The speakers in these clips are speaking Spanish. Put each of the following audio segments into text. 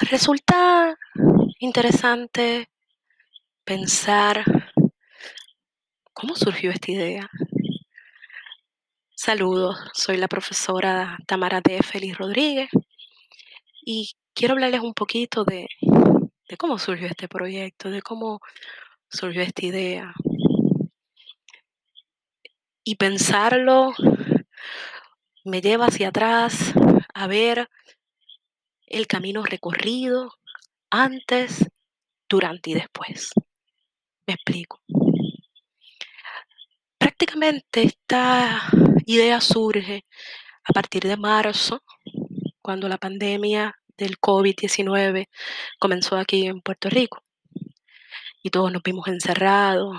Resulta interesante pensar cómo surgió esta idea. Saludos, soy la profesora Tamara D. Félix Rodríguez y quiero hablarles un poquito de, de cómo surgió este proyecto, de cómo surgió esta idea. Y pensarlo me lleva hacia atrás a ver el camino recorrido antes, durante y después. Me explico. Prácticamente esta idea surge a partir de marzo, cuando la pandemia del COVID-19 comenzó aquí en Puerto Rico. Y todos nos vimos encerrados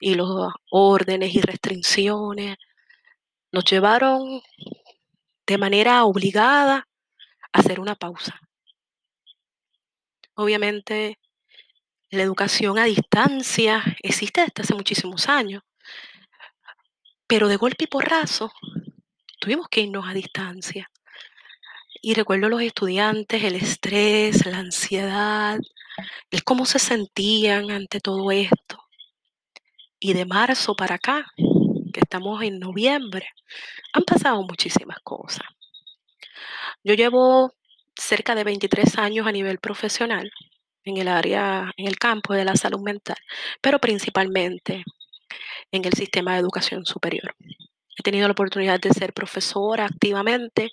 y los órdenes y restricciones nos llevaron de manera obligada hacer una pausa. Obviamente, la educación a distancia existe desde hace muchísimos años, pero de golpe y porrazo tuvimos que irnos a distancia. Y recuerdo a los estudiantes, el estrés, la ansiedad, el cómo se sentían ante todo esto. Y de marzo para acá, que estamos en noviembre, han pasado muchísimas cosas. Yo llevo cerca de 23 años a nivel profesional en el área, en el campo de la salud mental, pero principalmente en el sistema de educación superior. He tenido la oportunidad de ser profesora activamente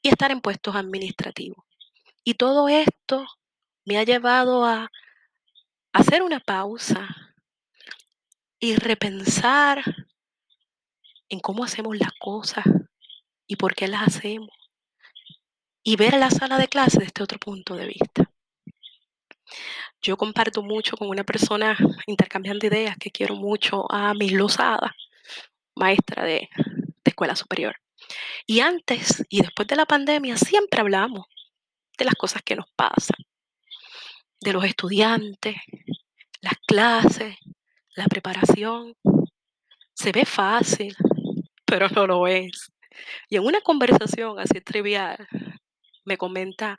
y estar en puestos administrativos. Y todo esto me ha llevado a hacer una pausa y repensar en cómo hacemos las cosas y por qué las hacemos. Y ver la sala de clase desde otro punto de vista. Yo comparto mucho con una persona intercambiando ideas que quiero mucho a Miss Lozada, maestra de, de escuela superior. Y antes y después de la pandemia siempre hablamos de las cosas que nos pasan, de los estudiantes, las clases, la preparación. Se ve fácil, pero no lo es. Y en una conversación así trivial, me comenta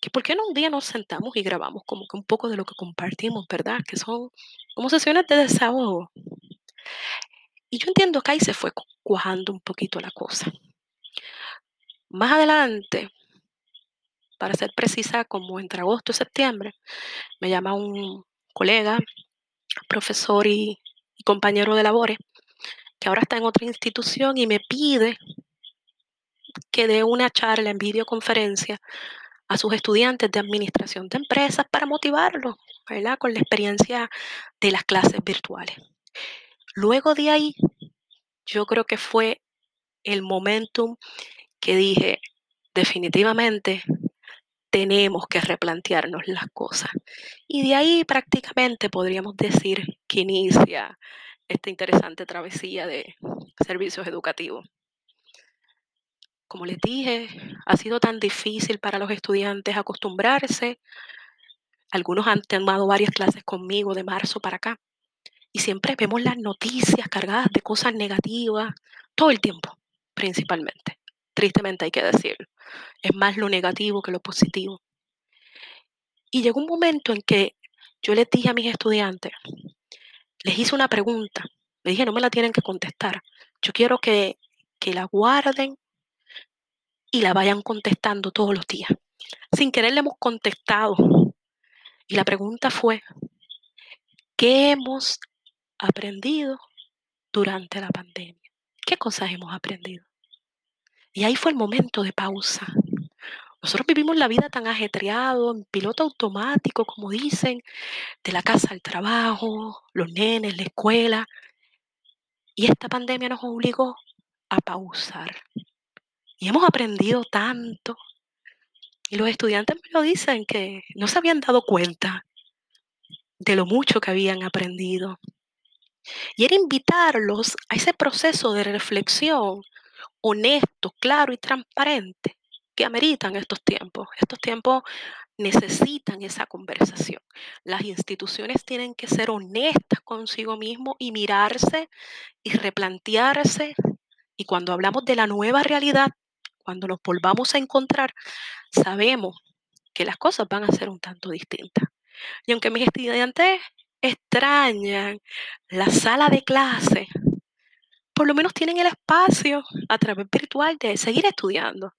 que por qué no un día nos sentamos y grabamos como que un poco de lo que compartimos, ¿verdad? Que son como sesiones de desahogo. Y yo entiendo que ahí se fue cuajando un poquito la cosa. Más adelante, para ser precisa, como entre agosto y septiembre, me llama un colega, profesor y, y compañero de labores, que ahora está en otra institución y me pide que dé una charla en videoconferencia a sus estudiantes de administración de empresas para motivarlos, ¿verdad? Con la experiencia de las clases virtuales. Luego de ahí, yo creo que fue el momentum que dije, definitivamente tenemos que replantearnos las cosas. Y de ahí prácticamente podríamos decir que inicia esta interesante travesía de servicios educativos. Como les dije, ha sido tan difícil para los estudiantes acostumbrarse. Algunos han tomado varias clases conmigo de marzo para acá. Y siempre vemos las noticias cargadas de cosas negativas, todo el tiempo, principalmente. Tristemente hay que decirlo. Es más lo negativo que lo positivo. Y llegó un momento en que yo les dije a mis estudiantes, les hice una pregunta, les dije, no me la tienen que contestar. Yo quiero que, que la guarden y la vayan contestando todos los días. Sin querer le hemos contestado. Y la pregunta fue, ¿qué hemos aprendido durante la pandemia? ¿Qué cosas hemos aprendido? Y ahí fue el momento de pausa. Nosotros vivimos la vida tan ajetreado, en piloto automático, como dicen, de la casa al trabajo, los nenes, la escuela. Y esta pandemia nos obligó a pausar. Y hemos aprendido tanto. Y los estudiantes me lo dicen que no se habían dado cuenta de lo mucho que habían aprendido. Y era invitarlos a ese proceso de reflexión honesto, claro y transparente que ameritan estos tiempos. Estos tiempos necesitan esa conversación. Las instituciones tienen que ser honestas consigo mismo y mirarse y replantearse. Y cuando hablamos de la nueva realidad, cuando nos volvamos a encontrar, sabemos que las cosas van a ser un tanto distintas. Y aunque mis estudiantes extrañan la sala de clase, por lo menos tienen el espacio a través virtual de seguir estudiando.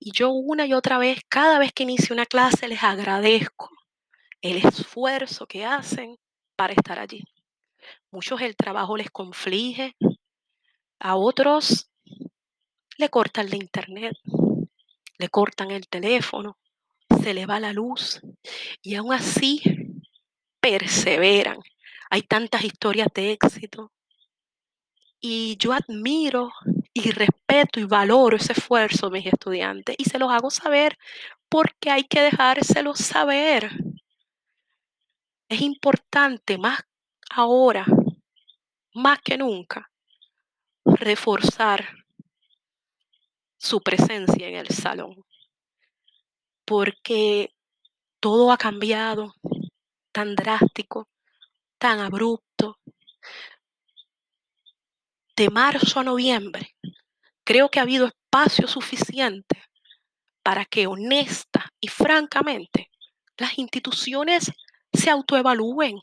Y yo una y otra vez, cada vez que inicio una clase, les agradezco el esfuerzo que hacen para estar allí. Muchos el trabajo les conflige, a otros le cortan la internet, le cortan el teléfono, se le va la luz y aún así perseveran. Hay tantas historias de éxito, y yo admiro y respeto y valoro ese esfuerzo de mis estudiantes y se los hago saber porque hay que dejárselo saber. Es importante más ahora, más que nunca, reforzar su presencia en el salón. Porque todo ha cambiado tan drástico, tan abrupto, de marzo a noviembre, creo que ha habido espacio suficiente para que honesta y francamente las instituciones se autoevalúen,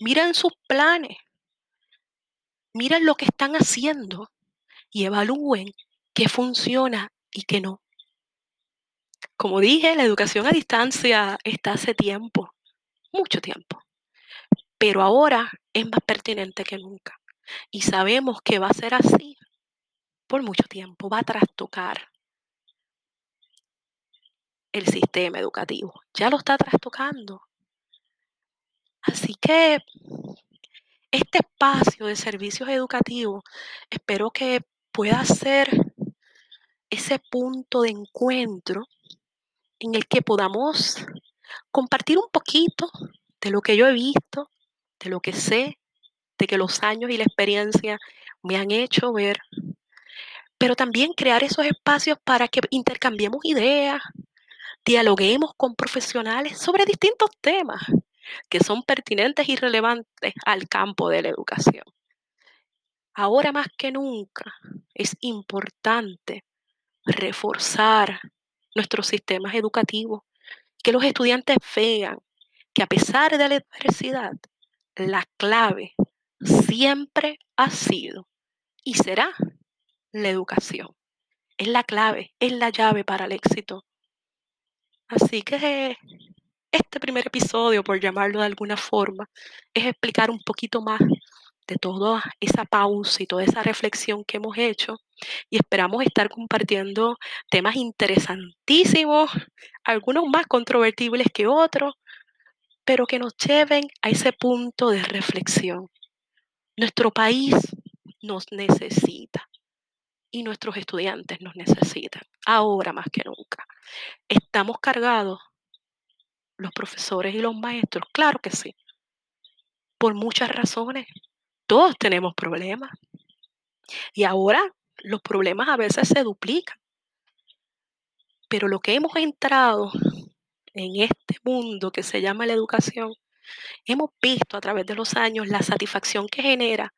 miren sus planes, miren lo que están haciendo y evalúen qué funciona y qué no. Como dije, la educación a distancia está hace tiempo, mucho tiempo, pero ahora es más pertinente que nunca. Y sabemos que va a ser así por mucho tiempo, va a trastocar el sistema educativo. Ya lo está trastocando. Así que este espacio de servicios educativos espero que pueda ser ese punto de encuentro en el que podamos compartir un poquito de lo que yo he visto, de lo que sé, de que los años y la experiencia me han hecho ver, pero también crear esos espacios para que intercambiemos ideas, dialoguemos con profesionales sobre distintos temas que son pertinentes y relevantes al campo de la educación. Ahora más que nunca es importante reforzar nuestros sistemas educativos, que los estudiantes vean que a pesar de la adversidad, la clave siempre ha sido y será la educación. Es la clave, es la llave para el éxito. Así que este primer episodio, por llamarlo de alguna forma, es explicar un poquito más de toda esa pausa y toda esa reflexión que hemos hecho y esperamos estar compartiendo temas interesantísimos, algunos más controvertibles que otros, pero que nos lleven a ese punto de reflexión. Nuestro país nos necesita y nuestros estudiantes nos necesitan, ahora más que nunca. ¿Estamos cargados los profesores y los maestros? Claro que sí, por muchas razones. Todos tenemos problemas. Y ahora los problemas a veces se duplican. Pero lo que hemos entrado en este mundo que se llama la educación hemos visto a través de los años la satisfacción que genera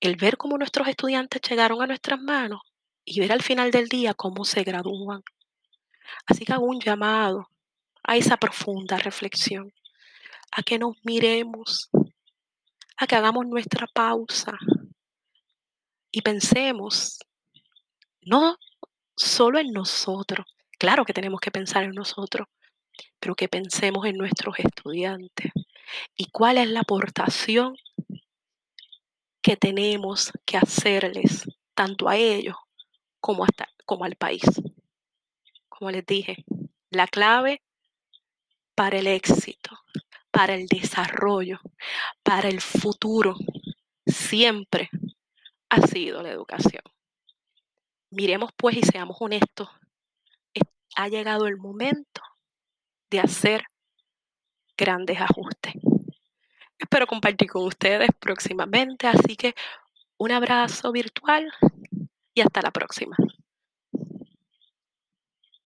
el ver cómo nuestros estudiantes llegaron a nuestras manos y ver al final del día cómo se gradúan. Así que hago un llamado a esa profunda reflexión, a que nos miremos, que hagamos nuestra pausa y pensemos no solo en nosotros, claro que tenemos que pensar en nosotros, pero que pensemos en nuestros estudiantes y cuál es la aportación que tenemos que hacerles tanto a ellos como, hasta, como al país. Como les dije, la clave para el éxito, para el desarrollo, para el futuro, siempre ha sido la educación. Miremos pues y seamos honestos. Ha llegado el momento de hacer grandes ajustes. Espero compartir con ustedes próximamente, así que un abrazo virtual y hasta la próxima.